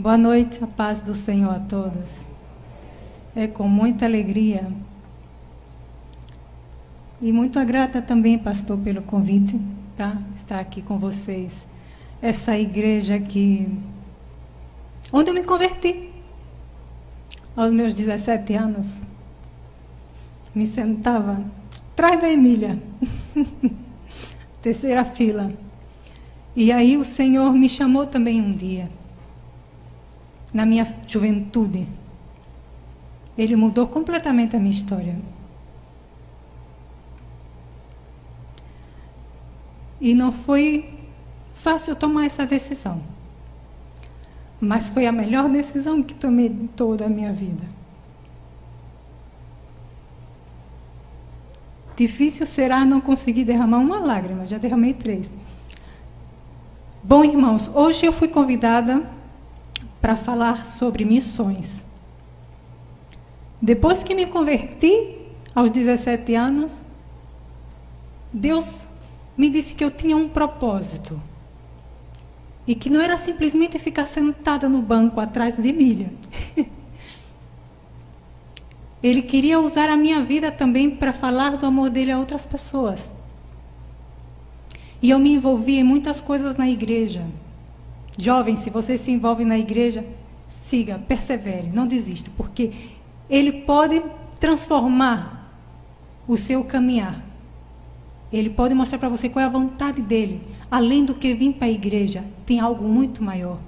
Boa noite, a paz do Senhor a todos. É com muita alegria e muito grata também, pastor, pelo convite, tá? Estar aqui com vocês. Essa igreja que onde eu me converti aos meus 17 anos. Me sentava atrás da Emília, terceira fila. E aí o Senhor me chamou também um dia na minha juventude. Ele mudou completamente a minha história. E não foi fácil tomar essa decisão. Mas foi a melhor decisão que tomei toda a minha vida. Difícil será não conseguir derramar uma lágrima, já derramei três. Bom, irmãos, hoje eu fui convidada para falar sobre missões. Depois que me converti, aos 17 anos, Deus me disse que eu tinha um propósito. E que não era simplesmente ficar sentada no banco atrás de Emília. Ele queria usar a minha vida também para falar do amor dele a outras pessoas. E eu me envolvi em muitas coisas na igreja. Jovem, se você se envolve na igreja, siga, persevere, não desista, porque ele pode transformar o seu caminhar. Ele pode mostrar para você qual é a vontade dele. Além do que vir para a igreja, tem algo muito maior.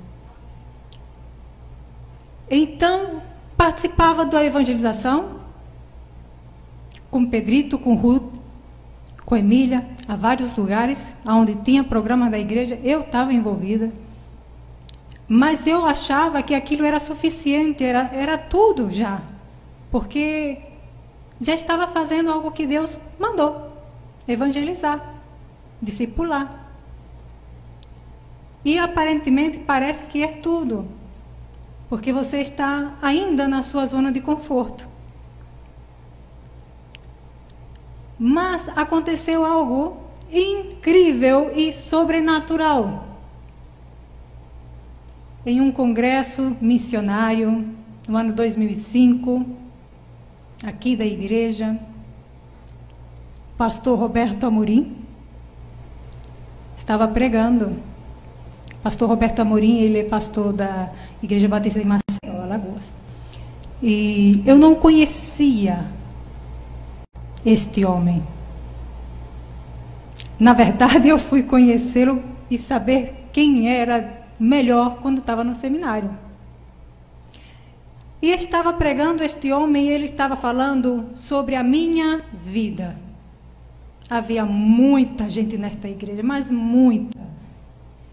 Então, participava da evangelização com Pedrito, com Ruth, com Emília, a vários lugares onde tinha programa da igreja, eu estava envolvida. Mas eu achava que aquilo era suficiente, era, era tudo já. Porque já estava fazendo algo que Deus mandou: evangelizar, discipular. E aparentemente parece que é tudo, porque você está ainda na sua zona de conforto. Mas aconteceu algo incrível e sobrenatural em um congresso missionário no ano 2005, aqui da igreja, pastor Roberto Amorim estava pregando. Pastor Roberto Amorim, ele é pastor da Igreja Batista de Maceió, Alagoas. E eu não conhecia este homem. Na verdade, eu fui conhecê-lo e saber quem era melhor quando estava no seminário. E estava pregando este homem e ele estava falando sobre a minha vida. Havia muita gente nesta igreja, mas muita.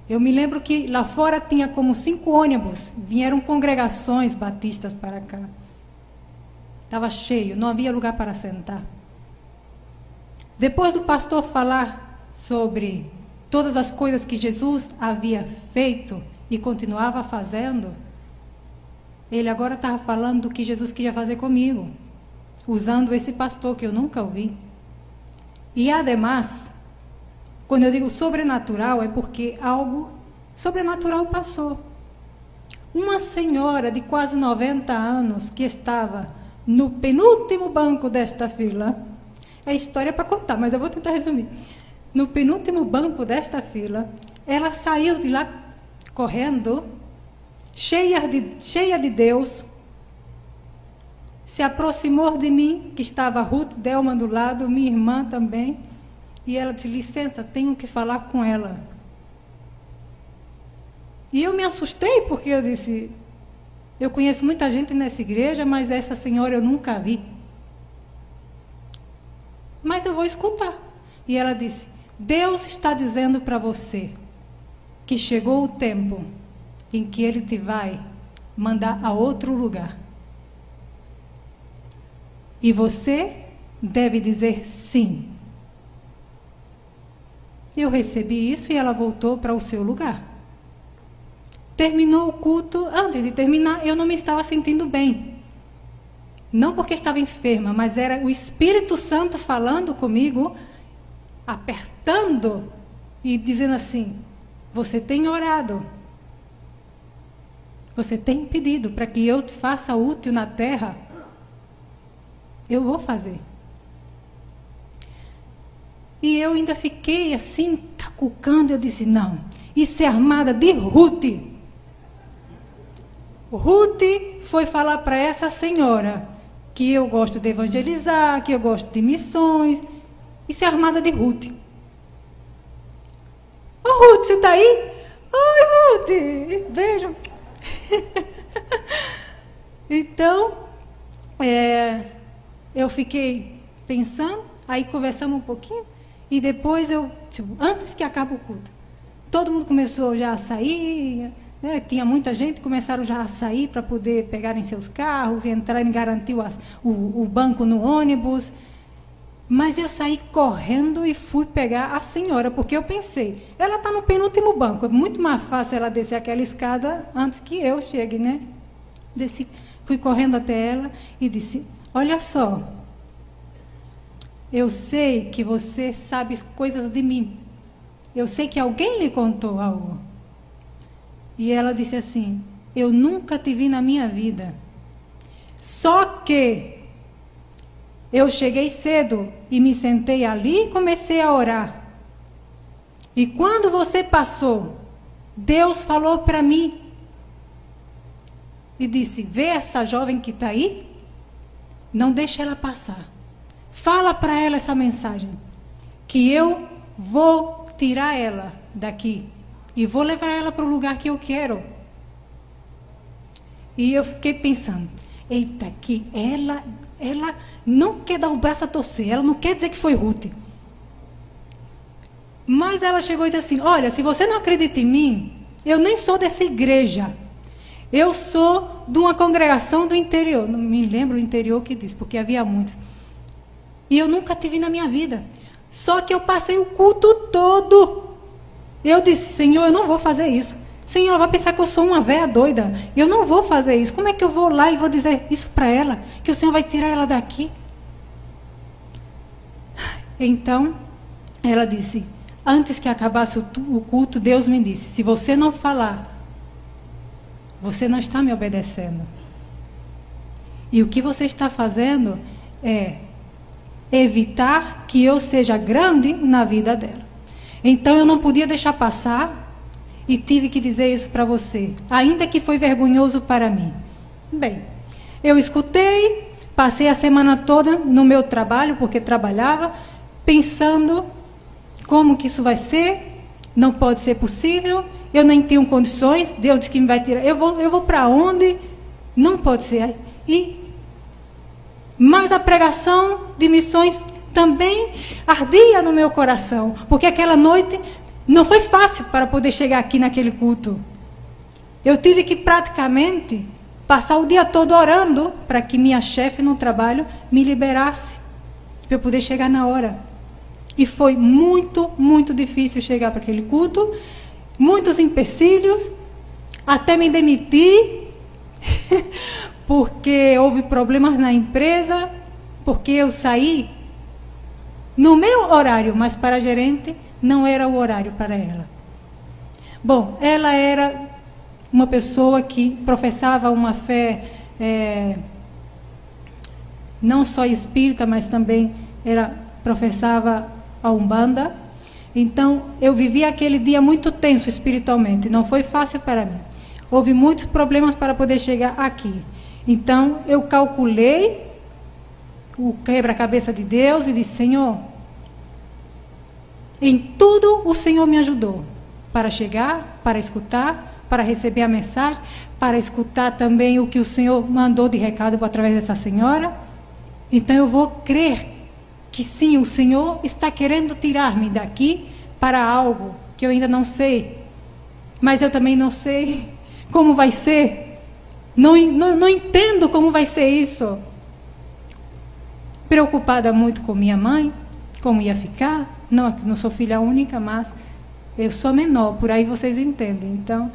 Eu me lembro que lá fora tinha como cinco ônibus, vieram congregações batistas para cá. Estava cheio, não havia lugar para sentar. Depois do pastor falar sobre todas as coisas que Jesus havia feito e continuava fazendo, ele agora estava falando do que Jesus queria fazer comigo, usando esse pastor que eu nunca ouvi. E ademais, quando eu digo sobrenatural, é porque algo sobrenatural passou. Uma senhora de quase 90 anos que estava no penúltimo banco desta fila, é história para contar, mas eu vou tentar resumir no penúltimo banco desta fila, ela saiu de lá correndo, cheia de, cheia de Deus, se aproximou de mim, que estava Ruth Delma do lado, minha irmã também, e ela disse: licença, tenho que falar com ela. E eu me assustei, porque eu disse: eu conheço muita gente nessa igreja, mas essa senhora eu nunca vi. Mas eu vou escutar. E ela disse: Deus está dizendo para você que chegou o tempo em que Ele te vai mandar a outro lugar. E você deve dizer sim. Eu recebi isso e ela voltou para o seu lugar. Terminou o culto, antes de terminar, eu não me estava sentindo bem. Não porque estava enferma, mas era o Espírito Santo falando comigo apertando e dizendo assim: Você tem orado. você tem pedido para que eu te faça útil na terra, eu vou fazer. E eu ainda fiquei assim, cacucando. Eu disse: não, isso é armada de Ruth. Ruth foi falar para essa senhora que eu gosto de evangelizar, que eu gosto de missões. Isso é armada de Ruth. Ô oh, Ruth, você está aí? Oi, Ruth! Beijo. então, é, eu fiquei pensando, aí conversamos um pouquinho. E depois eu, tipo, antes que acabe o culto, todo mundo começou já a sair, né? tinha muita gente, começaram já a sair para poder pegarem seus carros e entrarem, garantir o, o, o banco no ônibus. Mas eu saí correndo e fui pegar a senhora, porque eu pensei, ela está no penúltimo banco, é muito mais fácil ela descer aquela escada antes que eu chegue, né? Desci, fui correndo até ela e disse: Olha só, eu sei que você sabe coisas de mim. Eu sei que alguém lhe contou algo. E ela disse assim: Eu nunca te vi na minha vida. Só que eu cheguei cedo e me sentei ali e comecei a orar. E quando você passou, Deus falou para mim e disse: Vê essa jovem que está aí? Não deixe ela passar. Fala para ela essa mensagem. Que eu vou tirar ela daqui. E vou levar ela para o lugar que eu quero. E eu fiquei pensando, eita, que ela, ela não quer dar o braço a torcer, ela não quer dizer que foi Ruth. Mas ela chegou e disse assim: Olha, se você não acredita em mim, eu nem sou dessa igreja. Eu sou de uma congregação do interior. Não me lembro o interior que disse, porque havia muitos. E eu nunca tive na minha vida. Só que eu passei o culto todo. Eu disse, Senhor, eu não vou fazer isso. Senhor, vai pensar que eu sou uma véia doida. Eu não vou fazer isso. Como é que eu vou lá e vou dizer isso para ela? Que o Senhor vai tirar ela daqui? Então, ela disse: Antes que acabasse o culto, Deus me disse: Se você não falar, você não está me obedecendo. E o que você está fazendo é evitar que eu seja grande na vida dela. Então eu não podia deixar passar e tive que dizer isso para você, ainda que foi vergonhoso para mim. Bem, eu escutei, passei a semana toda no meu trabalho, porque trabalhava, pensando como que isso vai ser, não pode ser possível, eu nem tenho condições, Deus disse que me vai tirar, eu vou, eu vou para onde? Não pode ser. E mas a pregação de missões também ardia no meu coração, porque aquela noite não foi fácil para poder chegar aqui naquele culto. Eu tive que praticamente passar o dia todo orando para que minha chefe no trabalho me liberasse, para eu poder chegar na hora. E foi muito, muito difícil chegar para aquele culto, muitos empecilhos, até me demitir, porque houve problemas na empresa, porque eu saí no meu horário, mas para gerente não era o horário para ela. Bom, ela era uma pessoa que professava uma fé é, não só espírita, mas também era professava a umbanda. Então eu vivi aquele dia muito tenso espiritualmente. Não foi fácil para mim. Houve muitos problemas para poder chegar aqui. Então eu calculei o quebra-cabeça de Deus e disse: Senhor, em tudo o Senhor me ajudou para chegar, para escutar, para receber a mensagem, para escutar também o que o Senhor mandou de recado através dessa senhora. Então eu vou crer que sim, o Senhor está querendo tirar-me daqui para algo que eu ainda não sei, mas eu também não sei como vai ser. Não, não, não entendo como vai ser isso. Preocupada muito com minha mãe, como ia ficar. Não, não sou filha única, mas eu sou menor, por aí vocês entendem. Então,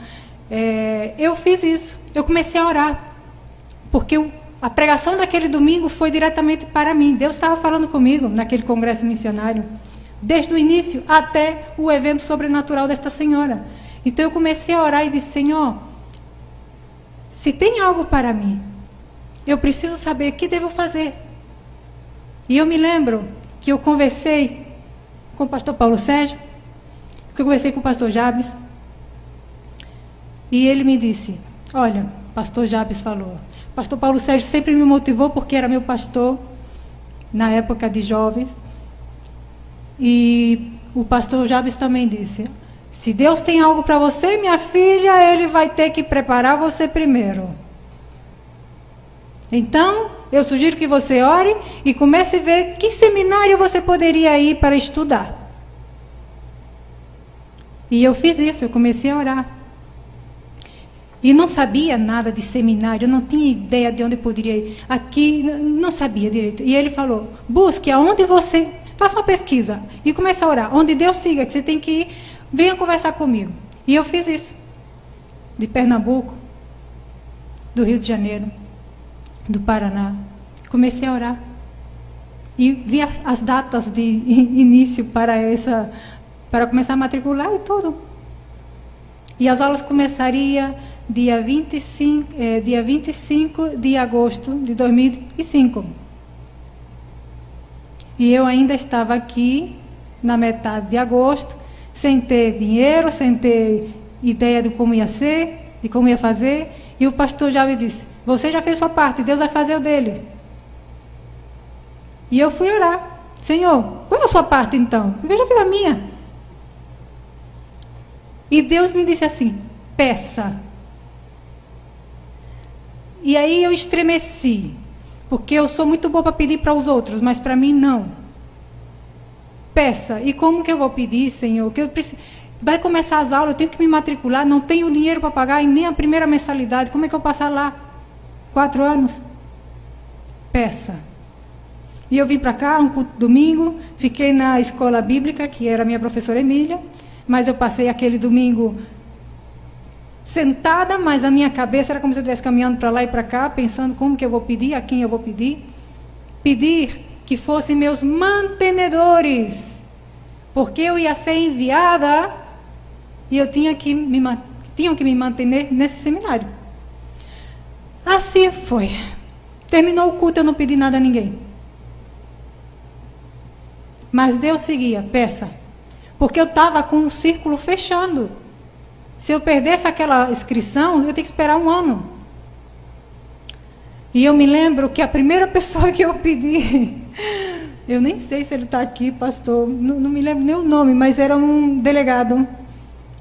é, eu fiz isso. Eu comecei a orar. Porque eu, a pregação daquele domingo foi diretamente para mim. Deus estava falando comigo naquele congresso missionário. Desde o início até o evento sobrenatural desta senhora. Então eu comecei a orar e disse: Senhor, se tem algo para mim, eu preciso saber o que devo fazer. E eu me lembro que eu conversei com o pastor Paulo Sérgio, que eu conversei com o pastor Jabes, e ele me disse: Olha, pastor Jabes falou, pastor Paulo Sérgio sempre me motivou porque era meu pastor na época de jovens. E o pastor Jabes também disse: Se Deus tem algo para você, minha filha, ele vai ter que preparar você primeiro. Então, eu sugiro que você ore e comece a ver que seminário você poderia ir para estudar. E eu fiz isso, eu comecei a orar. E não sabia nada de seminário, não tinha ideia de onde poderia ir. Aqui, não sabia direito. E ele falou: busque aonde você. Faça uma pesquisa e comece a orar. Onde Deus siga, que você tem que ir, venha conversar comigo. E eu fiz isso. De Pernambuco, do Rio de Janeiro, do Paraná. Comecei a orar. E vi as datas de início para essa para começar a matricular e tudo. E as aulas começariam dia 25, eh, dia 25 de agosto de 2005. E eu ainda estava aqui na metade de agosto, sem ter dinheiro, sem ter ideia de como ia ser, de como ia fazer. E o pastor já me disse: Você já fez sua parte, Deus vai fazer o dele. E eu fui orar: Senhor, qual é a sua parte então? Eu já fiz a minha. E Deus me disse assim: Peça e aí eu estremeci, porque eu sou muito boa para pedir para os outros, mas para mim não. Peça. E como que eu vou pedir, Senhor? Que eu preciso... Vai começar as aulas, eu tenho que me matricular, não tenho dinheiro para pagar e nem a primeira mensalidade. Como é que eu vou passar lá? Quatro anos? Peça. E eu vim para cá um domingo, fiquei na escola bíblica, que era minha professora Emília, mas eu passei aquele domingo sentada, mas a minha cabeça era como se eu estivesse caminhando para lá e para cá, pensando como que eu vou pedir, a quem eu vou pedir. Pedir que fossem meus mantenedores, porque eu ia ser enviada e eu tinha que me, tinham que me manter nesse seminário. Assim foi. Terminou o culto, eu não pedi nada a ninguém. Mas Deus seguia, peça. Porque eu estava com o círculo fechando. Se eu perdesse aquela inscrição, eu tenho que esperar um ano. E eu me lembro que a primeira pessoa que eu pedi, eu nem sei se ele está aqui, pastor, não, não, me lembro nem o nome, mas era um delegado,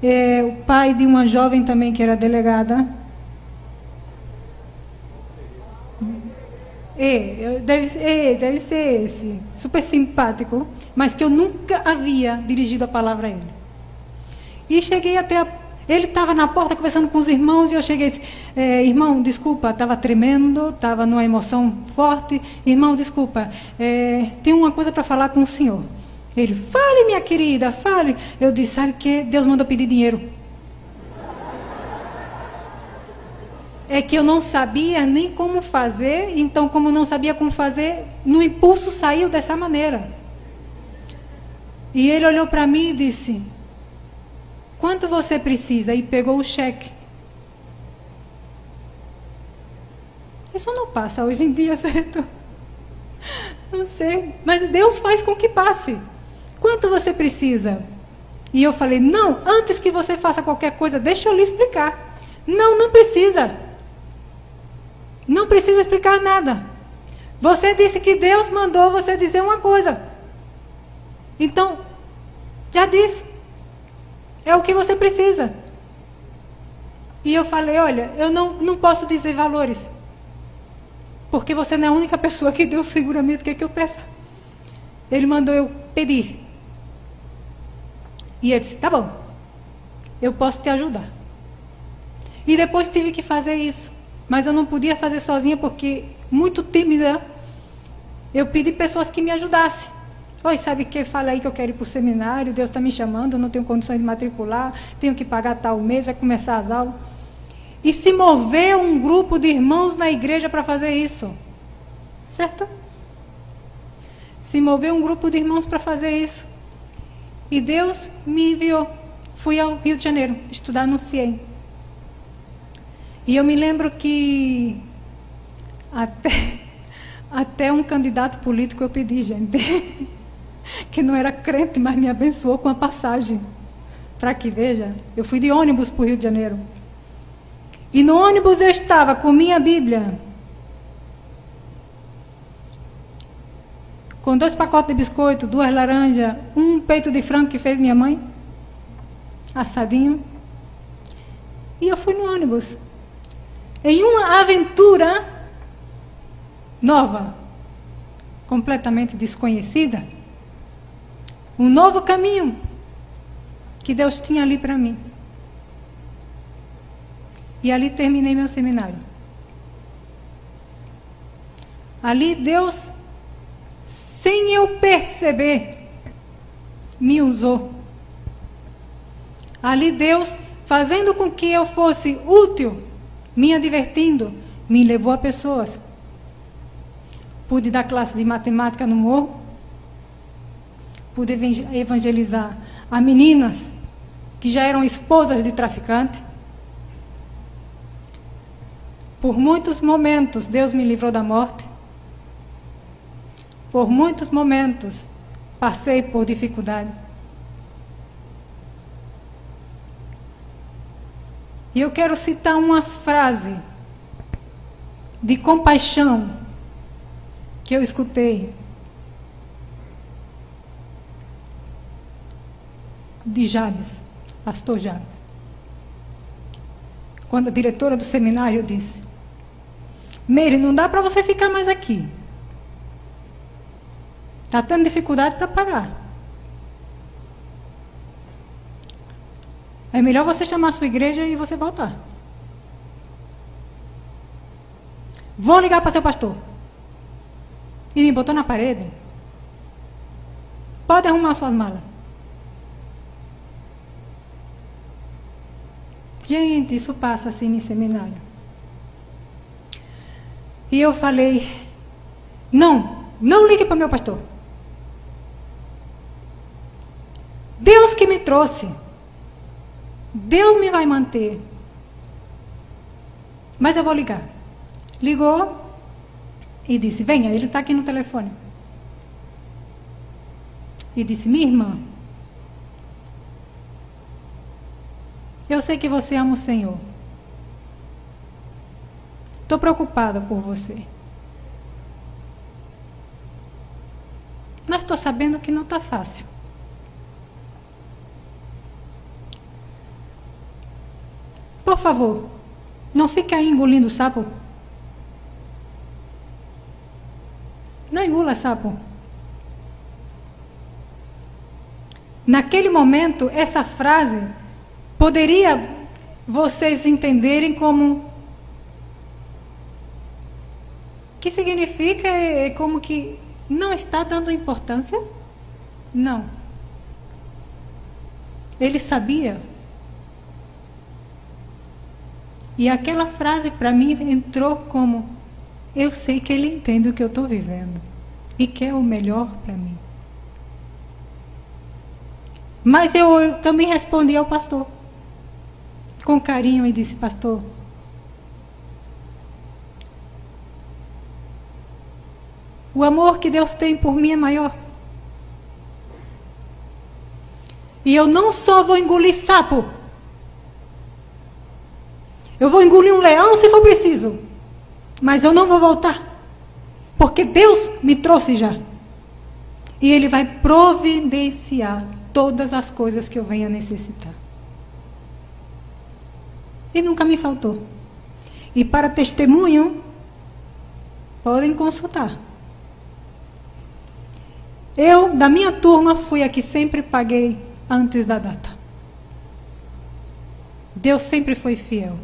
é, o pai de uma jovem também que era delegada. É, deve, é, deve ser esse, super simpático, mas que eu nunca havia dirigido a palavra a ele. E cheguei até a ele estava na porta conversando com os irmãos e eu cheguei e disse: é, Irmão, desculpa, estava tremendo, estava numa emoção forte. Irmão, desculpa, é, tem uma coisa para falar com o senhor. Ele, fale, minha querida, fale. Eu disse: Sabe o que? Deus mandou pedir dinheiro. É que eu não sabia nem como fazer, então, como não sabia como fazer, no impulso saiu dessa maneira. E ele olhou para mim e disse: Quanto você precisa? E pegou o cheque. Isso não passa hoje em dia, certo? Não sei. Mas Deus faz com que passe. Quanto você precisa? E eu falei: Não, antes que você faça qualquer coisa, deixa eu lhe explicar. Não, não precisa. Não precisa explicar nada. Você disse que Deus mandou você dizer uma coisa. Então, já disse. É o que você precisa. E eu falei: olha, eu não, não posso dizer valores. Porque você não é a única pessoa que Deus seguramente quer que eu peça. Ele mandou eu pedir. E ele disse: tá bom, eu posso te ajudar. E depois tive que fazer isso. Mas eu não podia fazer sozinha porque, muito tímida, eu pedi pessoas que me ajudassem. Oi, sabe que fala aí que eu quero ir para o seminário, Deus está me chamando, não tenho condições de matricular, tenho que pagar tal mês, vai começar as aulas. E se moveu um grupo de irmãos na igreja para fazer isso. Certo? Se moveu um grupo de irmãos para fazer isso. E Deus me enviou. Fui ao Rio de Janeiro estudar no CIEM. E eu me lembro que até, até um candidato político eu pedi, gente, que não era crente, mas me abençoou com a passagem. Para que veja, eu fui de ônibus para o Rio de Janeiro. E no ônibus eu estava com minha Bíblia. Com dois pacotes de biscoito, duas laranjas, um peito de frango que fez minha mãe, assadinho. E eu fui no ônibus. Em uma aventura nova, completamente desconhecida, um novo caminho que Deus tinha ali para mim. E ali terminei meu seminário. Ali Deus, sem eu perceber, me usou. Ali Deus, fazendo com que eu fosse útil, me divertindo, me levou a pessoas. Pude dar classe de matemática no morro. Pude evangelizar a meninas que já eram esposas de traficante. Por muitos momentos, Deus me livrou da morte. Por muitos momentos, passei por dificuldade. E eu quero citar uma frase de compaixão que eu escutei de Jabes, pastor Jabes. Quando a diretora do seminário disse: Meire, não dá para você ficar mais aqui. Está tendo dificuldade para pagar. É melhor você chamar a sua igreja e você voltar. Vou ligar para seu pastor. E me botou na parede. Pode arrumar suas malas. Gente, isso passa assim em seminário. E eu falei: não, não ligue para meu pastor. Deus que me trouxe. Deus me vai manter. Mas eu vou ligar. Ligou e disse: Venha, ele está aqui no telefone. E disse: Minha irmã, eu sei que você ama o Senhor. Estou preocupada por você. Mas estou sabendo que não está fácil. Por favor, não fique aí engolindo sapo. Não engula sapo. Naquele momento, essa frase poderia vocês entenderem como que significa é, como que não está dando importância? Não. Ele sabia. E aquela frase para mim entrou como: Eu sei que ele entende o que eu estou vivendo e quer o melhor para mim. Mas eu também respondi ao pastor com carinho e disse: Pastor, O amor que Deus tem por mim é maior. E eu não só vou engolir sapo. Eu vou engolir um leão se for preciso. Mas eu não vou voltar. Porque Deus me trouxe já. E Ele vai providenciar todas as coisas que eu venha necessitar. E nunca me faltou. E para testemunho, podem consultar. Eu, da minha turma, fui a que sempre paguei antes da data. Deus sempre foi fiel.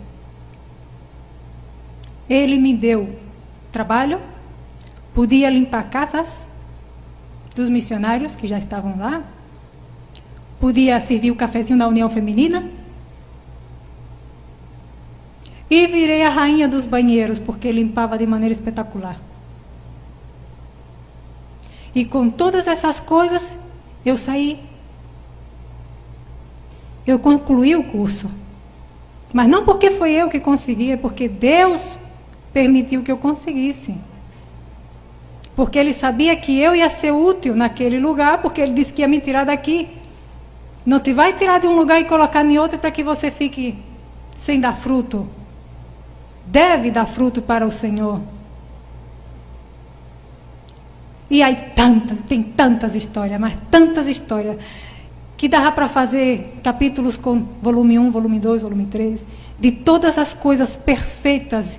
Ele me deu trabalho, podia limpar casas dos missionários que já estavam lá, podia servir o cafezinho da União Feminina. E virei a rainha dos banheiros, porque limpava de maneira espetacular. E com todas essas coisas, eu saí. Eu concluí o curso. Mas não porque foi eu que consegui, é porque Deus permitiu que eu conseguisse. Porque Ele sabia que eu ia ser útil naquele lugar, porque Ele disse que ia me tirar daqui. Não te vai tirar de um lugar e colocar em outro para que você fique sem dar fruto. Deve dar fruto para o Senhor. E aí tantas, tem tantas histórias, mas tantas histórias que dava para fazer capítulos com volume 1, volume 2, volume 3, de todas as coisas perfeitas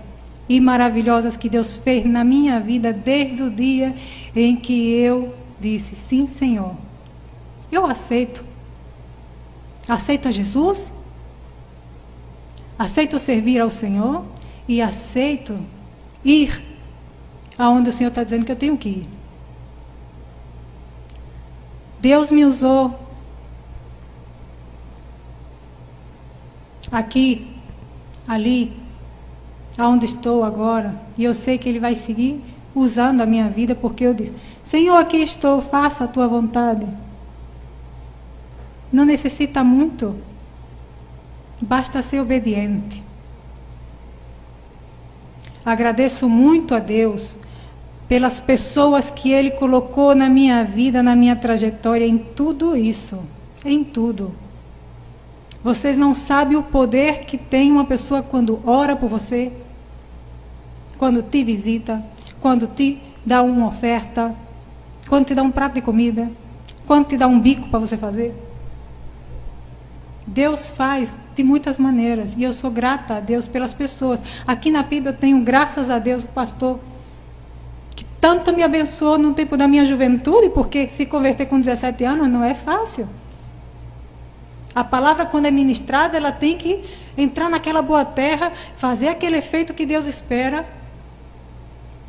e maravilhosas que Deus fez na minha vida desde o dia em que eu disse: Sim, Senhor, eu aceito. Aceito a Jesus, aceito servir ao Senhor e aceito ir aonde o Senhor está dizendo que eu tenho que ir. Deus me usou aqui, ali, aonde estou agora, e eu sei que Ele vai seguir usando a minha vida, porque eu disse: Senhor, aqui estou, faça a tua vontade. Não necessita muito, basta ser obediente. Agradeço muito a Deus pelas pessoas que Ele colocou na minha vida, na minha trajetória, em tudo isso, em tudo. Vocês não sabem o poder que tem uma pessoa quando ora por você, quando te visita, quando te dá uma oferta, quando te dá um prato de comida, quando te dá um bico para você fazer. Deus faz de muitas maneiras e eu sou grata a Deus pelas pessoas. Aqui na Bíblia eu tenho, graças a Deus, o pastor que tanto me abençoou no tempo da minha juventude, porque se converter com 17 anos não é fácil. A palavra, quando é ministrada, ela tem que entrar naquela boa terra, fazer aquele efeito que Deus espera.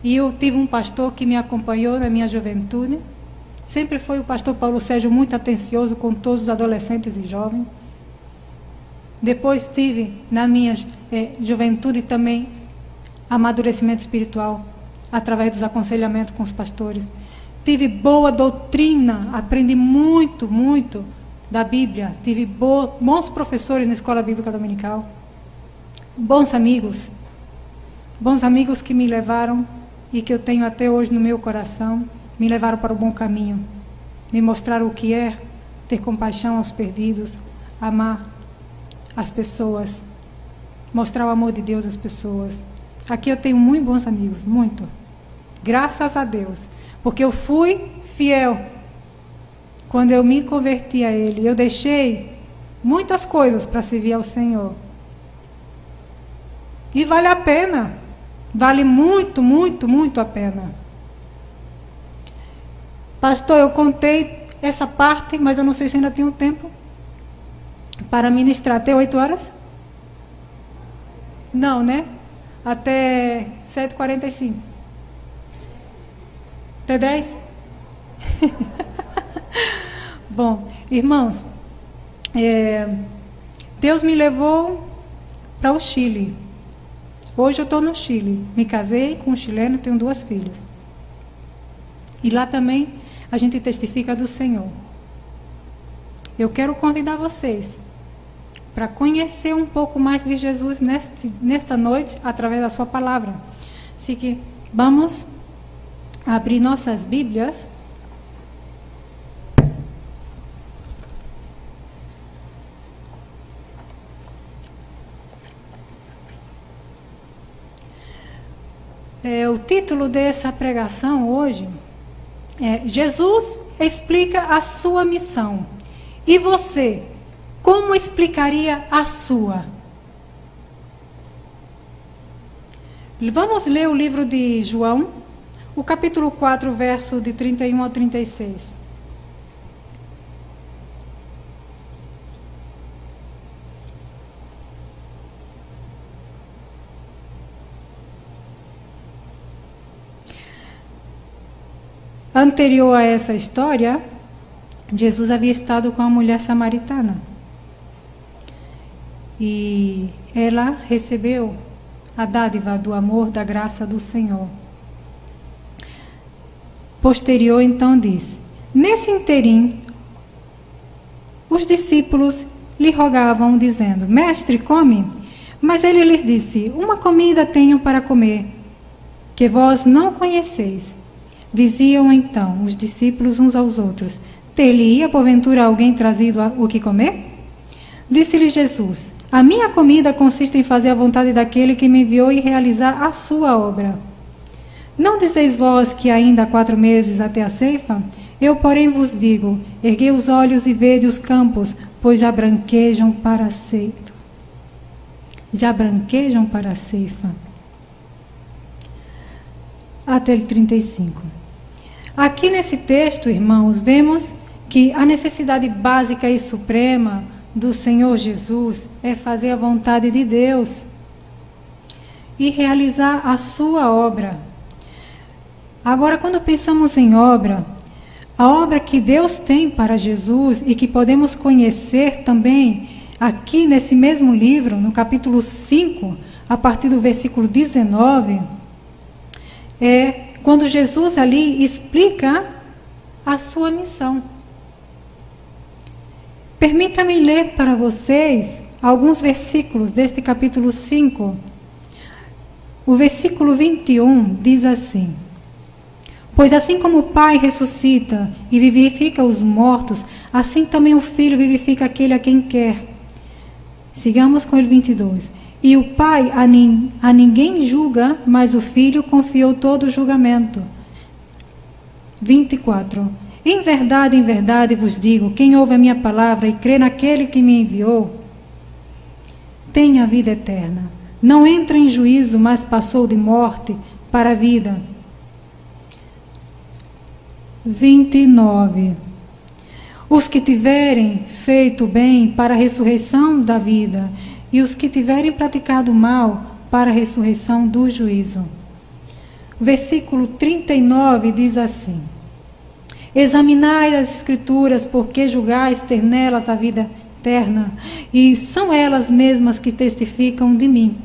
E eu tive um pastor que me acompanhou na minha juventude. Sempre foi o pastor Paulo Sérgio muito atencioso com todos os adolescentes e jovens. Depois tive na minha é, juventude também amadurecimento espiritual através dos aconselhamentos com os pastores. Tive boa doutrina, aprendi muito, muito da Bíblia, tive bo bons professores na escola bíblica dominical, bons amigos, bons amigos que me levaram e que eu tenho até hoje no meu coração, me levaram para o bom caminho, me mostraram o que é ter compaixão aos perdidos, amar as pessoas, mostrar o amor de Deus às pessoas. Aqui eu tenho muito bons amigos, muito. Graças a Deus, porque eu fui fiel quando eu me converti a Ele, eu deixei muitas coisas para servir ao Senhor. E vale a pena. Vale muito, muito, muito a pena. Pastor, eu contei essa parte, mas eu não sei se ainda tenho tempo para ministrar. Até 8 horas? Não, né? Até 7h45. Até 10? Bom, irmãos, é, Deus me levou para o Chile. Hoje eu estou no Chile. Me casei com um chileno, tenho duas filhas. E lá também a gente testifica do Senhor. Eu quero convidar vocês para conhecer um pouco mais de Jesus neste, nesta noite através da sua palavra. Assim que vamos abrir nossas Bíblias É, o título dessa pregação hoje é Jesus explica a sua missão. E você, como explicaria a sua? Vamos ler o livro de João, o capítulo 4, verso de 31 ao 36. Anterior a essa história, Jesus havia estado com a mulher samaritana. E ela recebeu a dádiva do amor, da graça do Senhor. Posterior, então, diz: Nesse interim, os discípulos lhe rogavam, dizendo: Mestre, come. Mas ele lhes disse: Uma comida tenho para comer, que vós não conheceis. Diziam então os discípulos uns aos outros: Ter-lhe-ia porventura alguém trazido o que comer? Disse-lhe Jesus: A minha comida consiste em fazer a vontade daquele que me enviou e realizar a sua obra. Não dizeis vós que ainda há quatro meses até a ceifa? Eu, porém, vos digo: erguei os olhos e vede os campos, pois já branquejam para a ceifa. Já branquejam para a ceifa. Até 35. Aqui nesse texto, irmãos, vemos que a necessidade básica e suprema do Senhor Jesus é fazer a vontade de Deus e realizar a sua obra. Agora, quando pensamos em obra, a obra que Deus tem para Jesus e que podemos conhecer também aqui nesse mesmo livro, no capítulo 5, a partir do versículo 19, é quando Jesus ali explica a sua missão. Permita-me ler para vocês alguns versículos deste capítulo 5. O versículo 21 diz assim: Pois assim como o Pai ressuscita e vivifica os mortos, assim também o Filho vivifica aquele a quem quer. Sigamos com o 22. E o Pai a, nin, a ninguém julga, mas o Filho confiou todo o julgamento. 24. Em verdade, em verdade vos digo: quem ouve a minha palavra e crê naquele que me enviou, tem a vida eterna. Não entra em juízo, mas passou de morte para a vida. 29. Os que tiverem feito bem para a ressurreição da vida, e os que tiverem praticado mal para a ressurreição do juízo. Versículo 39 diz assim: Examinai as Escrituras, porque julgais ter nelas a vida eterna, e são elas mesmas que testificam de mim.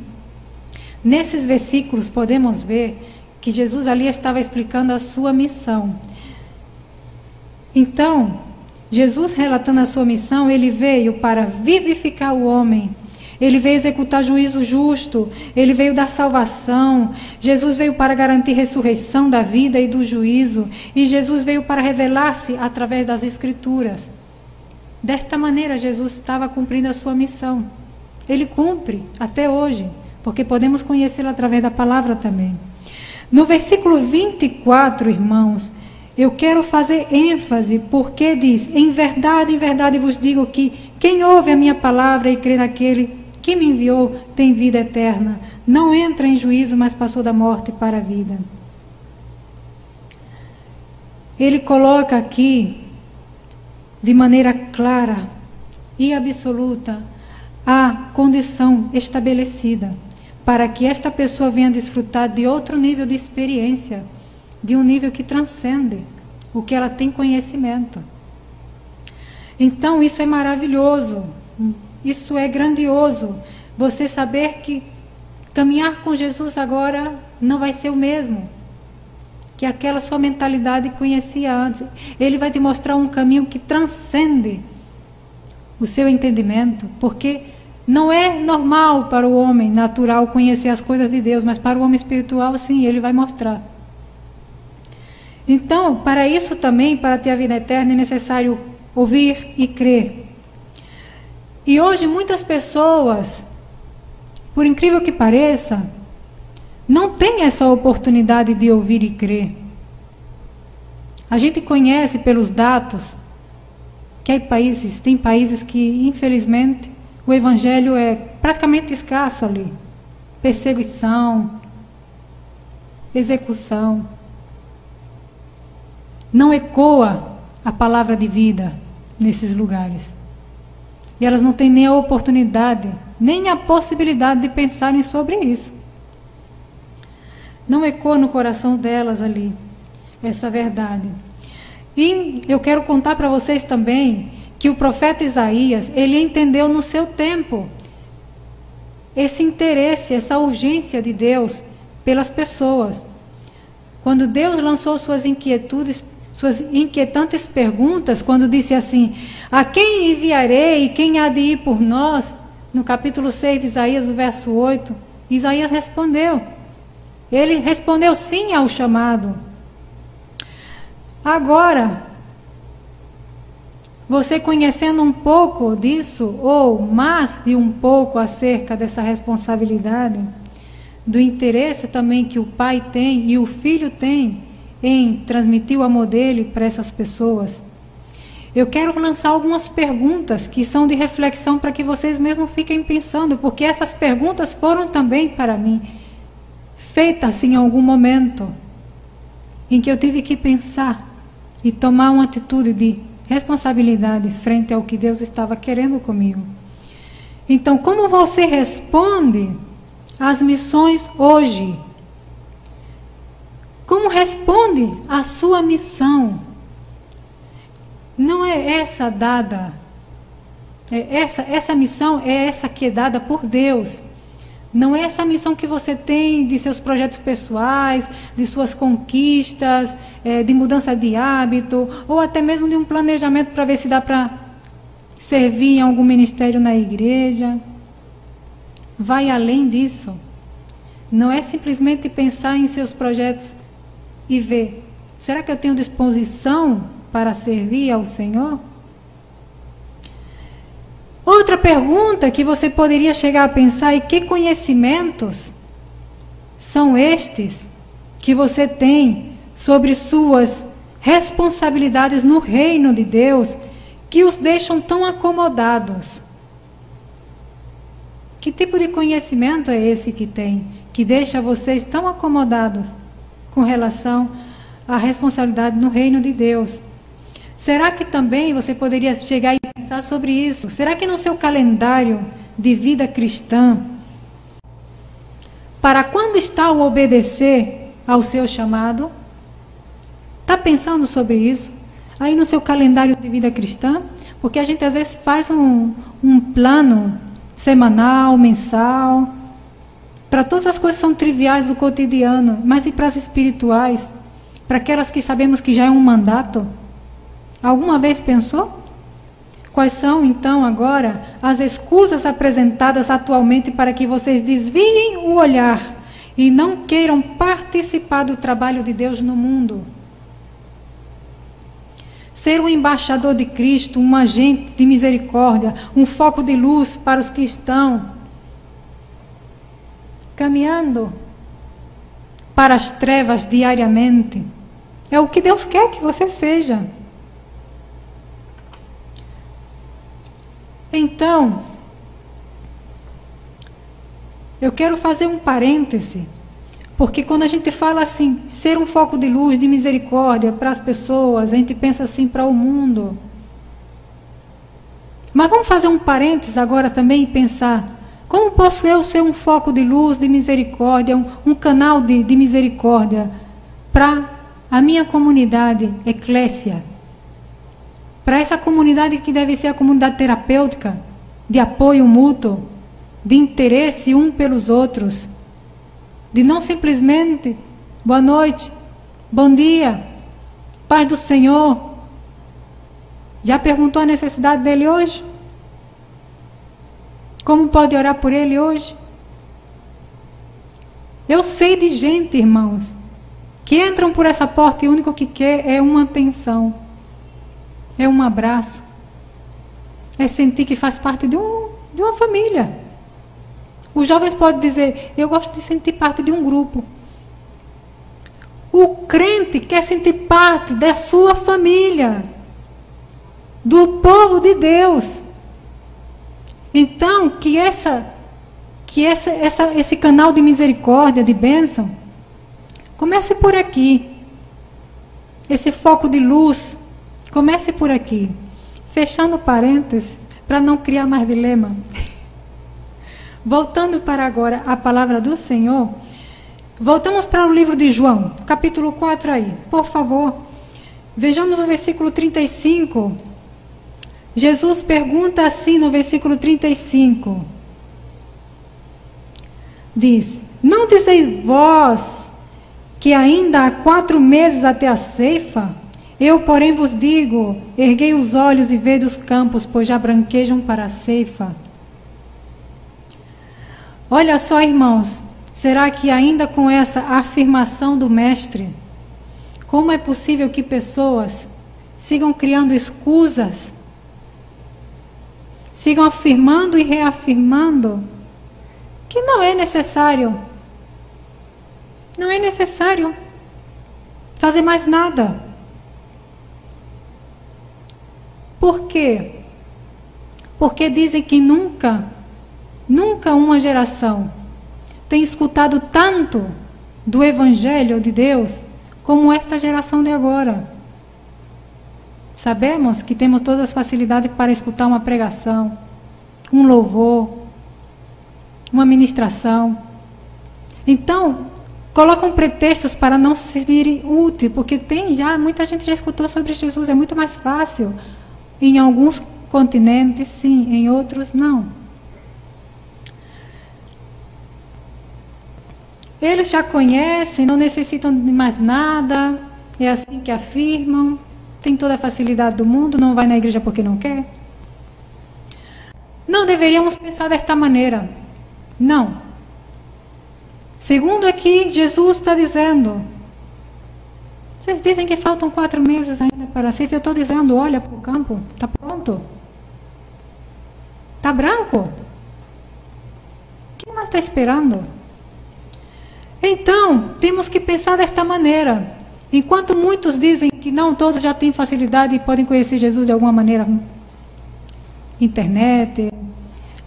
Nesses versículos podemos ver que Jesus ali estava explicando a sua missão. Então, Jesus relatando a sua missão, ele veio para vivificar o homem ele veio executar juízo justo, ele veio dar salvação. Jesus veio para garantir ressurreição da vida e do juízo, e Jesus veio para revelar-se através das escrituras. Desta maneira Jesus estava cumprindo a sua missão. Ele cumpre até hoje, porque podemos conhecê-lo através da palavra também. No versículo 24, irmãos, eu quero fazer ênfase, porque diz: Em verdade, em verdade vos digo que quem ouve a minha palavra e crê naquele que me enviou tem vida eterna. Não entra em juízo, mas passou da morte para a vida. Ele coloca aqui, de maneira clara e absoluta, a condição estabelecida para que esta pessoa venha desfrutar de outro nível de experiência, de um nível que transcende o que ela tem conhecimento. Então, isso é maravilhoso. Isso é grandioso. Você saber que caminhar com Jesus agora não vai ser o mesmo que aquela sua mentalidade conhecia antes. Ele vai te mostrar um caminho que transcende o seu entendimento, porque não é normal para o homem natural conhecer as coisas de Deus, mas para o homem espiritual, sim, ele vai mostrar. Então, para isso também, para ter a vida eterna, é necessário ouvir e crer. E hoje muitas pessoas, por incrível que pareça, não têm essa oportunidade de ouvir e crer. A gente conhece pelos dados que há países, tem países que, infelizmente, o evangelho é praticamente escasso ali. Perseguição, execução. Não ecoa a palavra de vida nesses lugares. E elas não têm nem a oportunidade, nem a possibilidade de pensarem sobre isso. Não ecoa no coração delas ali essa verdade. E eu quero contar para vocês também que o profeta Isaías, ele entendeu no seu tempo esse interesse, essa urgência de Deus pelas pessoas. Quando Deus lançou suas inquietudes suas inquietantes perguntas quando disse assim: A quem enviarei e quem há de ir por nós? no capítulo 6 de Isaías, verso 8, Isaías respondeu. Ele respondeu sim ao chamado. Agora, você conhecendo um pouco disso, ou mais de um pouco acerca dessa responsabilidade, do interesse também que o pai tem e o filho tem em transmitir o amor dele para essas pessoas, eu quero lançar algumas perguntas que são de reflexão para que vocês mesmos fiquem pensando, porque essas perguntas foram também para mim feitas em algum momento em que eu tive que pensar e tomar uma atitude de responsabilidade frente ao que Deus estava querendo comigo. Então, como você responde às missões hoje? Como responde à sua missão? Não é essa dada. É essa, essa missão é essa que é dada por Deus. Não é essa missão que você tem de seus projetos pessoais, de suas conquistas, é, de mudança de hábito, ou até mesmo de um planejamento para ver se dá para servir em algum ministério na igreja. Vai além disso. Não é simplesmente pensar em seus projetos e ver: será que eu tenho disposição para servir ao Senhor? Outra pergunta que você poderia chegar a pensar é que conhecimentos são estes que você tem sobre suas responsabilidades no reino de Deus que os deixam tão acomodados? Que tipo de conhecimento é esse que tem que deixa vocês tão acomodados com relação à responsabilidade no reino de Deus? Será que também você poderia chegar e pensar sobre isso? Será que no seu calendário de vida cristã, para quando está o obedecer ao seu chamado? Está pensando sobre isso? Aí no seu calendário de vida cristã? Porque a gente às vezes faz um, um plano semanal, mensal, para todas as coisas são triviais do cotidiano, mas e para as espirituais? Para aquelas que sabemos que já é um mandato? Alguma vez pensou? Quais são, então, agora, as escusas apresentadas atualmente para que vocês desviem o olhar e não queiram participar do trabalho de Deus no mundo? Ser um embaixador de Cristo, um agente de misericórdia, um foco de luz para os que estão caminhando para as trevas diariamente. É o que Deus quer que você seja. Então, eu quero fazer um parêntese, porque quando a gente fala assim, ser um foco de luz, de misericórdia para as pessoas, a gente pensa assim para o mundo. Mas vamos fazer um parêntese agora também e pensar: como posso eu ser um foco de luz, de misericórdia, um, um canal de, de misericórdia para a minha comunidade eclésia? para essa comunidade que deve ser a comunidade terapêutica, de apoio mútuo, de interesse um pelos outros, de não simplesmente boa noite, bom dia, paz do Senhor. Já perguntou a necessidade dele hoje? Como pode orar por ele hoje? Eu sei de gente, irmãos, que entram por essa porta e o único que quer é uma atenção é um abraço, é sentir que faz parte de, um, de uma família. Os jovens podem dizer: Eu gosto de sentir parte de um grupo. O crente quer sentir parte da sua família, do povo de Deus. Então, que essa que essa, essa, esse canal de misericórdia, de bênção, comece por aqui. Esse foco de luz Comece por aqui. Fechando parênteses, para não criar mais dilema. Voltando para agora a palavra do Senhor, voltamos para o livro de João, capítulo 4 aí. Por favor, vejamos o versículo 35. Jesus pergunta assim no versículo 35. Diz: Não dizeis vós que ainda há quatro meses até a ceifa? Eu, porém, vos digo: erguei os olhos e vede os campos, pois já branquejam para a ceifa. Olha só, irmãos, será que ainda com essa afirmação do Mestre, como é possível que pessoas sigam criando escusas, sigam afirmando e reafirmando que não é necessário, não é necessário fazer mais nada. Por quê? Porque dizem que nunca, nunca uma geração tem escutado tanto do Evangelho de Deus como esta geração de agora. Sabemos que temos todas as facilidades para escutar uma pregação, um louvor, uma ministração. Então, colocam pretextos para não se sentirem úteis, porque tem já, muita gente já escutou sobre Jesus, é muito mais fácil. Em alguns continentes, sim, em outros, não. Eles já conhecem, não necessitam de mais nada, é assim que afirmam, tem toda a facilidade do mundo, não vai na igreja porque não quer. Não deveríamos pensar desta maneira. Não. Segundo aqui, Jesus está dizendo. Vocês dizem que faltam quatro meses ainda para ser. Eu estou dizendo, olha para o campo, está pronto. Está branco. Quem mais está esperando? Então, temos que pensar desta maneira. Enquanto muitos dizem que não, todos já têm facilidade e podem conhecer Jesus de alguma maneira, internet,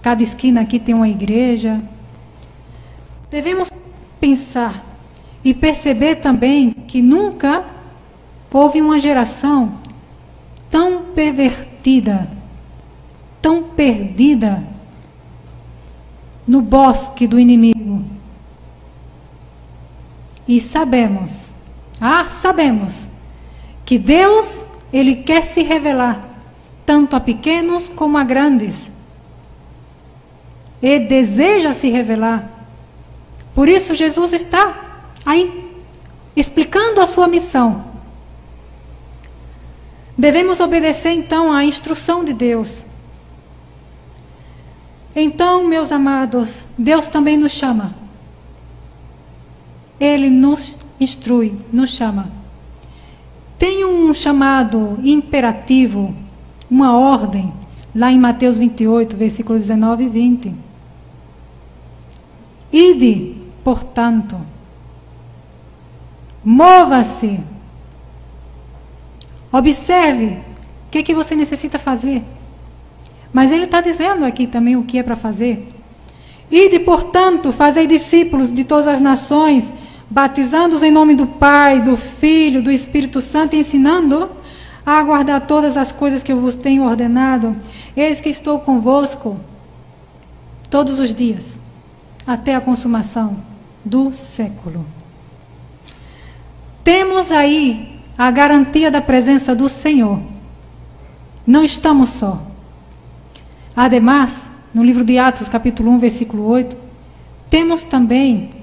cada esquina aqui tem uma igreja. Devemos pensar e perceber também que nunca houve uma geração tão pervertida, tão perdida no bosque do inimigo. E sabemos, ah, sabemos, que Deus, Ele quer se revelar, tanto a pequenos como a grandes. Ele deseja se revelar. Por isso, Jesus está aí, explicando a sua missão. Devemos obedecer então à instrução de Deus. Então, meus amados, Deus também nos chama. Ele nos instrui, nos chama. Tem um chamado imperativo, uma ordem, lá em Mateus 28, versículos 19 e 20. Ide, portanto, mova-se. Observe o que, é que você necessita fazer. Mas ele está dizendo aqui também o que é para fazer. Ide, portanto, fazei discípulos de todas as nações, batizando-os em nome do Pai, do Filho, do Espírito Santo, ensinando a guardar todas as coisas que eu vos tenho ordenado. Eis que estou convosco todos os dias até a consumação do século. Temos aí a garantia da presença do Senhor. Não estamos só. Ademais, no livro de Atos, capítulo 1, versículo 8, temos também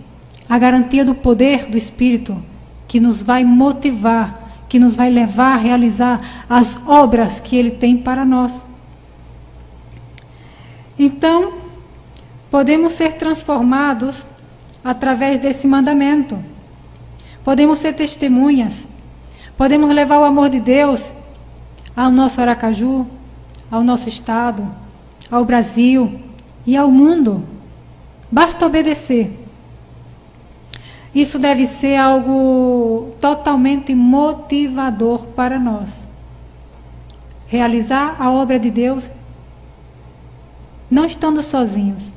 a garantia do poder do Espírito que nos vai motivar, que nos vai levar a realizar as obras que ele tem para nós. Então, Podemos ser transformados através desse mandamento. Podemos ser testemunhas. Podemos levar o amor de Deus ao nosso Aracaju, ao nosso estado, ao Brasil e ao mundo. Basta obedecer. Isso deve ser algo totalmente motivador para nós. Realizar a obra de Deus não estando sozinhos.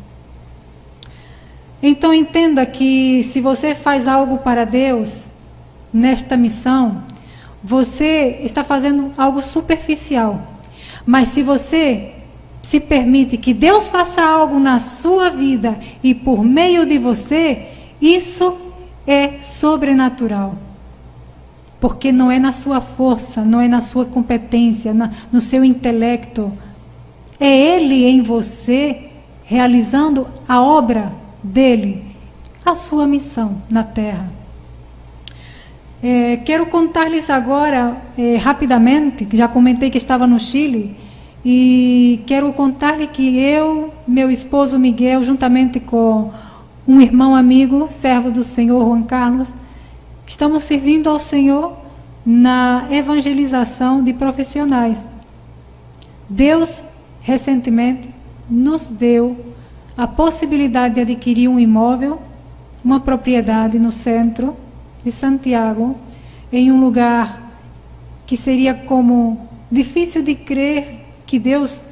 Então entenda que se você faz algo para Deus nesta missão, você está fazendo algo superficial. Mas se você se permite que Deus faça algo na sua vida e por meio de você, isso é sobrenatural. Porque não é na sua força, não é na sua competência, na, no seu intelecto. É Ele em você realizando a obra dele a sua missão na terra. É, quero contar-lhes agora, é, rapidamente, já comentei que estava no Chile, E quero contar-lhe que eu, meu esposo Miguel, juntamente com um irmão amigo, servo do Senhor, Juan Carlos, estamos servindo ao Senhor na evangelização de profissionais. Deus, recentemente, nos deu a possibilidade de adquirir um imóvel, uma propriedade no centro de Santiago, em um lugar que seria como difícil de crer que Deus,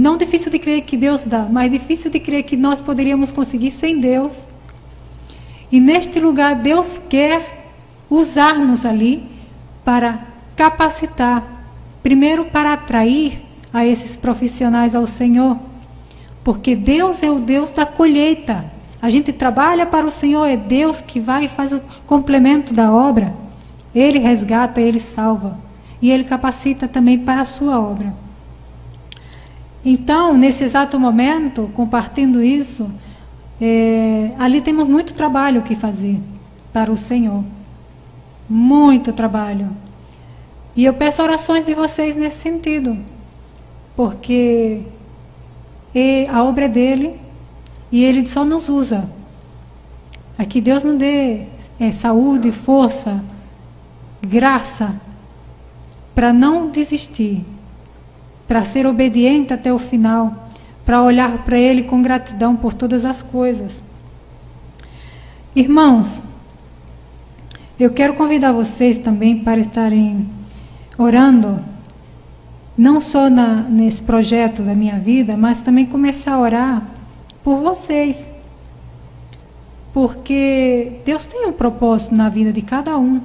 não difícil de crer que Deus dá, mas difícil de crer que nós poderíamos conseguir sem Deus. E neste lugar Deus quer usar-nos ali para capacitar, primeiro para atrair a esses profissionais ao Senhor, porque Deus é o Deus da colheita. A gente trabalha para o Senhor, é Deus que vai e faz o complemento da obra. Ele resgata, ele salva. E ele capacita também para a sua obra. Então, nesse exato momento, compartilhando isso, é, ali temos muito trabalho que fazer para o Senhor. Muito trabalho. E eu peço orações de vocês nesse sentido, porque a obra é dele e ele só nos usa. Aqui Deus nos dê é, saúde, força, graça para não desistir, para ser obediente até o final, para olhar para Ele com gratidão por todas as coisas. Irmãos, eu quero convidar vocês também para estarem orando, não só na, nesse projeto da minha vida, mas também começar a orar por vocês. Porque Deus tem um propósito na vida de cada um.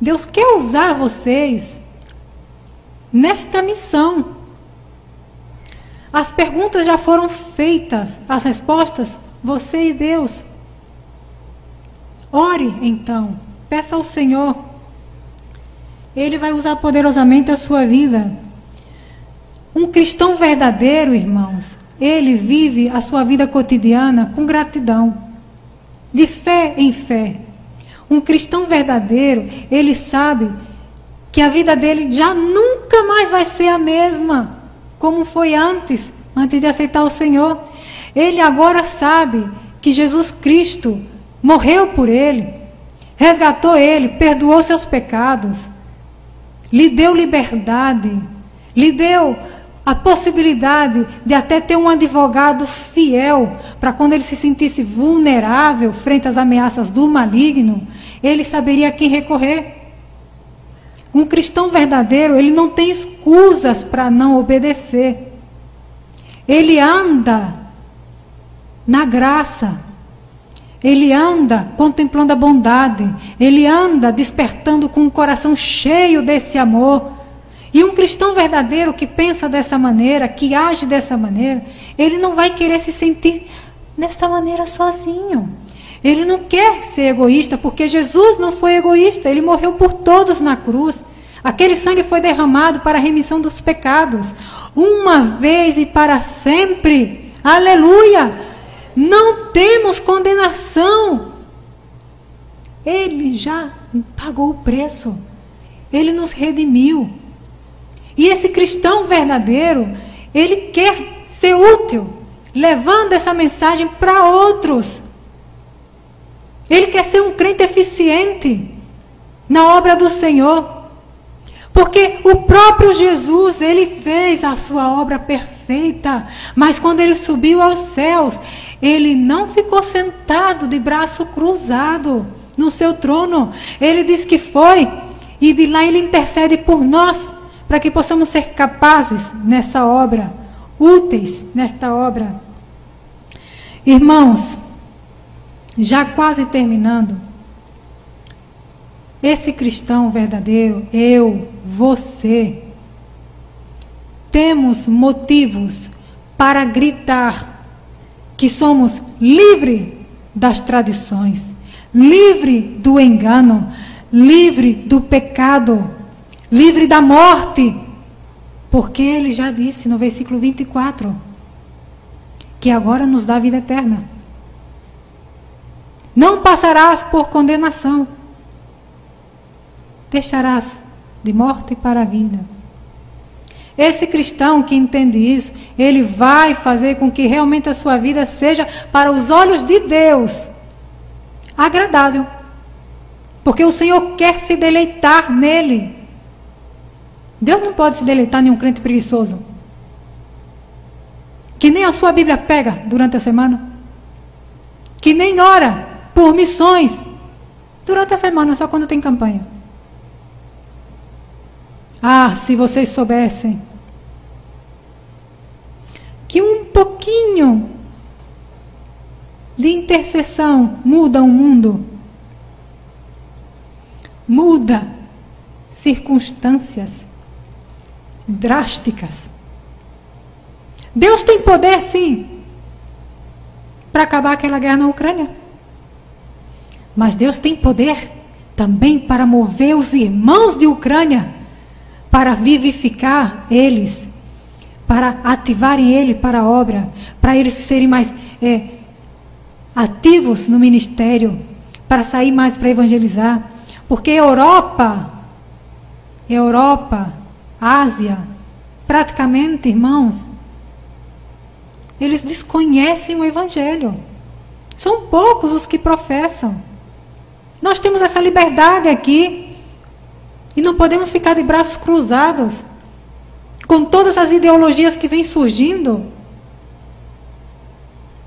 Deus quer usar vocês nesta missão. As perguntas já foram feitas, as respostas, você e Deus. Ore então, peça ao Senhor. Ele vai usar poderosamente a sua vida. Um cristão verdadeiro, irmãos, ele vive a sua vida cotidiana com gratidão, de fé em fé. Um cristão verdadeiro, ele sabe que a vida dele já nunca mais vai ser a mesma como foi antes, antes de aceitar o Senhor. Ele agora sabe que Jesus Cristo morreu por ele, resgatou ele, perdoou seus pecados, lhe deu liberdade, lhe deu a possibilidade de até ter um advogado fiel para quando ele se sentisse vulnerável frente às ameaças do maligno, ele saberia a quem recorrer. Um cristão verdadeiro, ele não tem escusas para não obedecer. Ele anda na graça. Ele anda contemplando a bondade. Ele anda despertando com o coração cheio desse amor. E um cristão verdadeiro que pensa dessa maneira, que age dessa maneira, ele não vai querer se sentir dessa maneira sozinho. Ele não quer ser egoísta, porque Jesus não foi egoísta, ele morreu por todos na cruz. Aquele sangue foi derramado para a remissão dos pecados, uma vez e para sempre. Aleluia! Não temos condenação. Ele já pagou o preço. Ele nos redimiu. E esse cristão verdadeiro, ele quer ser útil, levando essa mensagem para outros. Ele quer ser um crente eficiente na obra do Senhor. Porque o próprio Jesus, ele fez a sua obra perfeita, mas quando ele subiu aos céus, ele não ficou sentado de braço cruzado no seu trono. Ele diz que foi, e de lá ele intercede por nós, para que possamos ser capazes nessa obra, úteis nesta obra. Irmãos, já quase terminando. Esse cristão verdadeiro, eu, você, temos motivos para gritar que somos livre das tradições, livre do engano, livre do pecado, livre da morte. Porque ele já disse no versículo 24 que agora nos dá vida eterna. Não passarás por condenação. Deixarás de morte para a vida. Esse cristão que entende isso, ele vai fazer com que realmente a sua vida seja, para os olhos de Deus, agradável. Porque o Senhor quer se deleitar nele. Deus não pode se deleitar em um crente preguiçoso. Que nem a sua Bíblia pega durante a semana. Que nem ora por missões durante a semana, só quando tem campanha. Ah, se vocês soubessem que um pouquinho de intercessão muda o mundo, muda circunstâncias drásticas. Deus tem poder, sim, para acabar aquela guerra na Ucrânia. Mas Deus tem poder também para mover os irmãos de Ucrânia para vivificar eles, para ativarem ele para a obra, para eles serem mais é, ativos no ministério, para sair mais para evangelizar. Porque Europa, Europa, Ásia, praticamente, irmãos, eles desconhecem o Evangelho. São poucos os que professam. Nós temos essa liberdade aqui e não podemos ficar de braços cruzados com todas as ideologias que vêm surgindo.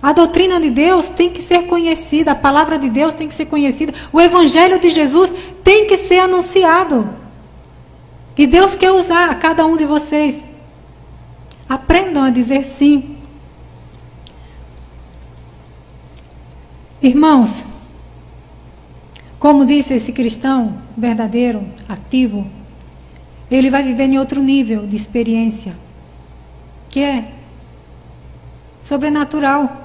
A doutrina de Deus tem que ser conhecida, a palavra de Deus tem que ser conhecida, o evangelho de Jesus tem que ser anunciado. E Deus quer usar a cada um de vocês. Aprendam a dizer sim. Irmãos, como disse esse cristão verdadeiro, ativo, ele vai viver em outro nível de experiência, que é sobrenatural.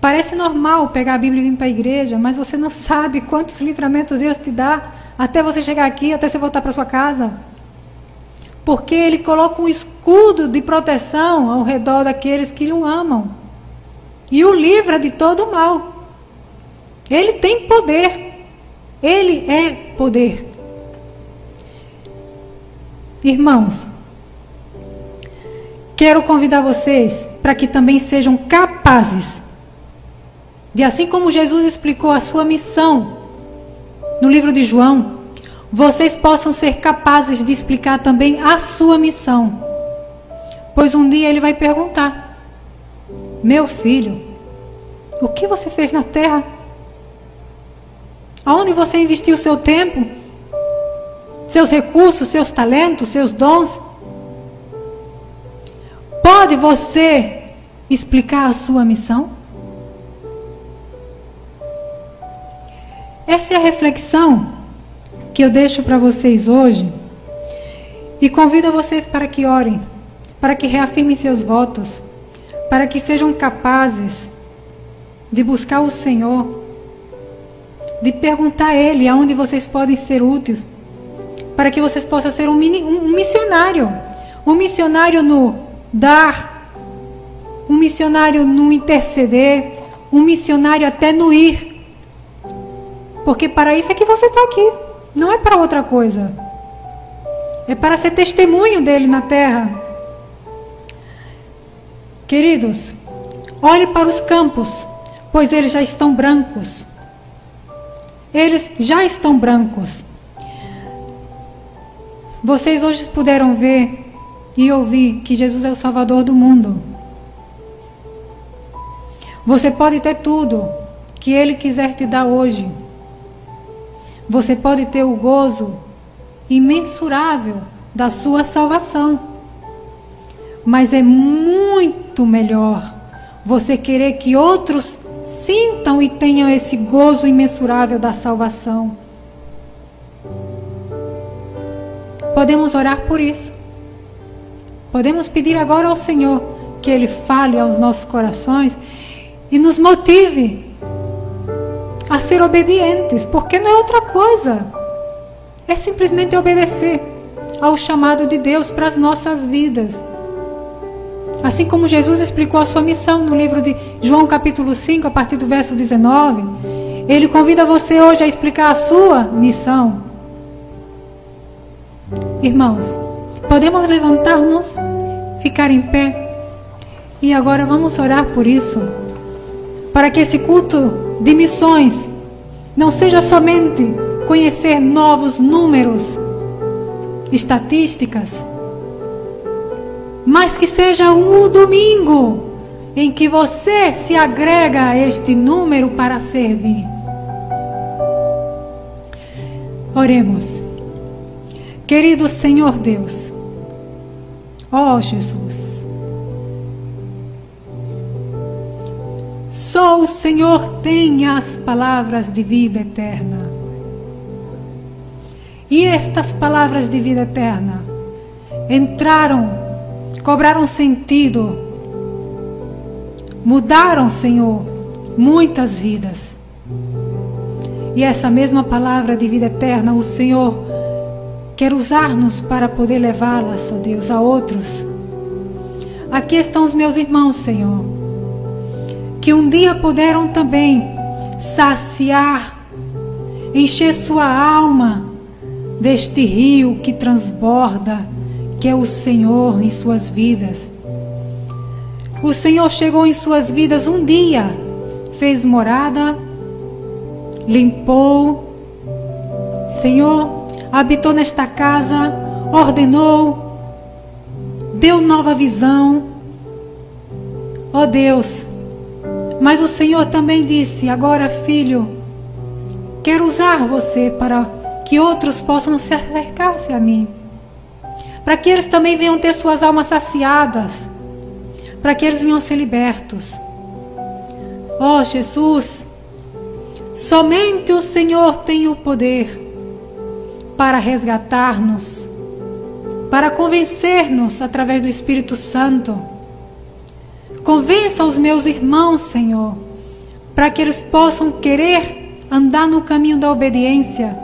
Parece normal pegar a Bíblia e vir para a igreja, mas você não sabe quantos livramentos Deus te dá até você chegar aqui, até você voltar para sua casa. Porque Ele coloca um escudo de proteção ao redor daqueles que o amam e o livra de todo o mal. Ele tem poder. Ele é poder. Irmãos, quero convidar vocês para que também sejam capazes de, assim como Jesus explicou a sua missão no livro de João, vocês possam ser capazes de explicar também a sua missão. Pois um dia ele vai perguntar: Meu filho, o que você fez na terra? Aonde você investiu seu tempo? Seus recursos, seus talentos, seus dons? Pode você explicar a sua missão? Essa é a reflexão que eu deixo para vocês hoje. E convido vocês para que orem, para que reafirmem seus votos, para que sejam capazes de buscar o Senhor de perguntar a Ele aonde vocês podem ser úteis, para que vocês possam ser um, mini, um, um missionário. Um missionário no dar, um missionário no interceder, um missionário até no ir. Porque para isso é que você está aqui, não é para outra coisa. É para ser testemunho dele na terra. Queridos, olhe para os campos, pois eles já estão brancos eles já estão brancos. Vocês hoje puderam ver e ouvir que Jesus é o Salvador do mundo. Você pode ter tudo que Ele quiser te dar hoje. Você pode ter o gozo imensurável da sua salvação. Mas é muito melhor você querer que outros sintam e tenham esse gozo imensurável da salvação. Podemos orar por isso. Podemos pedir agora ao Senhor que Ele fale aos nossos corações e nos motive a ser obedientes, porque não é outra coisa. É simplesmente obedecer ao chamado de Deus para as nossas vidas. Assim como Jesus explicou a sua missão no livro de João, capítulo 5, a partir do verso 19, ele convida você hoje a explicar a sua missão. Irmãos, Podemos levantar-nos, ficar em pé e agora vamos orar por isso. Para que esse culto de missões não seja somente conhecer novos números, estatísticas, mas que seja um domingo em que você se agrega a este número para servir. Oremos. Querido Senhor Deus, ó Jesus, só o Senhor tem as palavras de vida eterna. E estas palavras de vida eterna entraram, cobraram sentido, mudaram, Senhor, muitas vidas. E essa mesma palavra de vida eterna, o Senhor quer usar-nos para poder levá-las, ó Deus, a outros. Aqui estão os meus irmãos, Senhor, que um dia puderam também saciar, encher sua alma deste rio que transborda, que é o Senhor em suas vidas. O Senhor chegou em suas vidas um dia, fez morada, limpou. Senhor, habitou nesta casa, ordenou, deu nova visão. Ó oh Deus, mas o Senhor também disse: agora, filho, quero usar você para que outros possam se acercar-se a mim, para que eles também venham ter suas almas saciadas para que eles venham ser libertos. Oh Jesus, somente o Senhor tem o poder para resgatar-nos, para convencer-nos através do Espírito Santo. Convença os meus irmãos, Senhor, para que eles possam querer andar no caminho da obediência,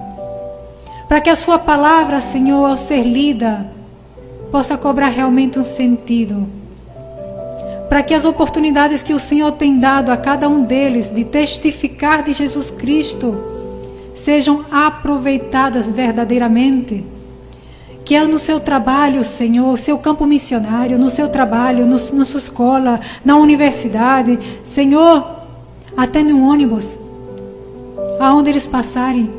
para que a Sua palavra, Senhor, ao ser lida, possa cobrar realmente um sentido. Para que as oportunidades que o Senhor tem dado a cada um deles de testificar de Jesus Cristo sejam aproveitadas verdadeiramente. Que é no seu trabalho, Senhor, seu campo missionário, no seu trabalho, no, na sua escola, na universidade, Senhor, até no ônibus, aonde eles passarem,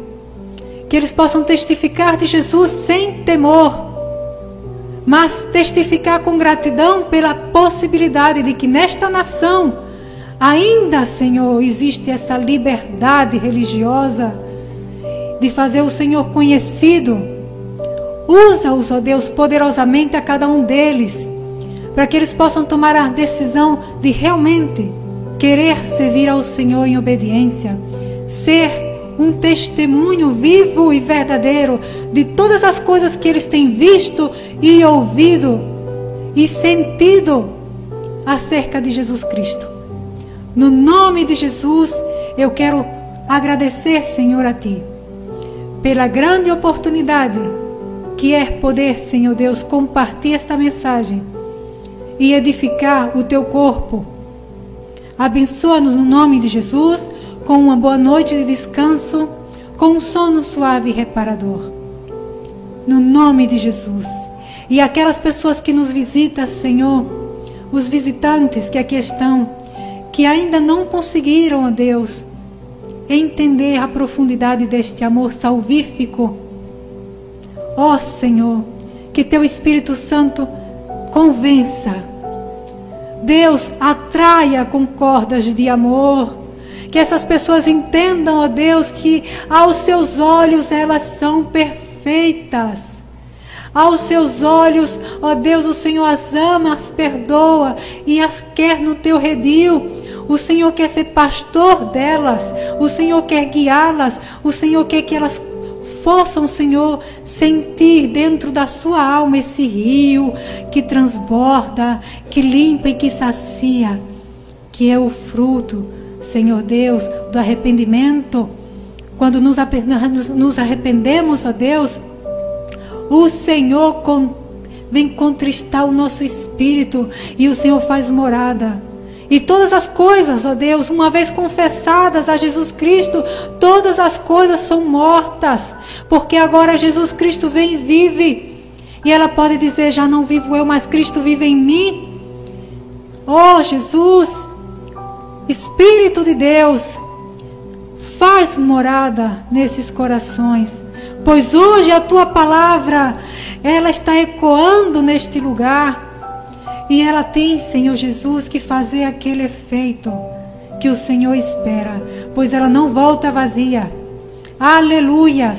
que eles possam testificar de Jesus sem temor mas testificar com gratidão pela possibilidade de que nesta nação ainda, Senhor, existe essa liberdade religiosa de fazer o Senhor conhecido. Usa-os, ó Deus, poderosamente a cada um deles, para que eles possam tomar a decisão de realmente querer servir ao Senhor em obediência, ser um testemunho vivo e verdadeiro de todas as coisas que eles têm visto e ouvido e sentido acerca de Jesus Cristo. No nome de Jesus, eu quero agradecer, Senhor, a Ti, pela grande oportunidade que é poder, Senhor Deus, compartilhar esta mensagem e edificar o Teu corpo. Abençoa-nos no nome de Jesus com uma boa noite de descanso, com um sono suave e reparador. No nome de Jesus. E aquelas pessoas que nos visitam, Senhor, os visitantes que aqui estão, que ainda não conseguiram, ó Deus, entender a profundidade deste amor salvífico. Ó Senhor, que teu Espírito Santo convença. Deus atraia com cordas de amor que essas pessoas entendam, ó Deus, que aos seus olhos elas são perfeitas. Aos seus olhos, ó Deus, o Senhor as ama, as perdoa e as quer no teu redil. O Senhor quer ser pastor delas, o Senhor quer guiá-las, o Senhor quer que elas possam, Senhor, sentir dentro da sua alma esse rio que transborda, que limpa e que sacia, que é o fruto Senhor Deus, do arrependimento. Quando nos arrependemos, ó Deus, o Senhor vem contristar o nosso espírito e o Senhor faz morada. E todas as coisas, ó Deus, uma vez confessadas a Jesus Cristo, todas as coisas são mortas, porque agora Jesus Cristo vem e vive. E ela pode dizer: Já não vivo eu, mas Cristo vive em mim. Oh, Jesus, Espírito de Deus, faz morada nesses corações, pois hoje a tua palavra, ela está ecoando neste lugar. E ela tem, Senhor Jesus, que fazer aquele efeito que o Senhor espera, pois ela não volta vazia. Aleluias!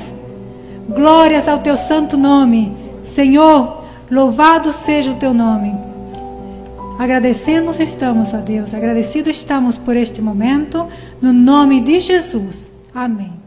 Glórias ao teu santo nome. Senhor, louvado seja o teu nome. Agradecemos estamos, ó Deus, agradecidos estamos por este momento, no nome de Jesus. Amém.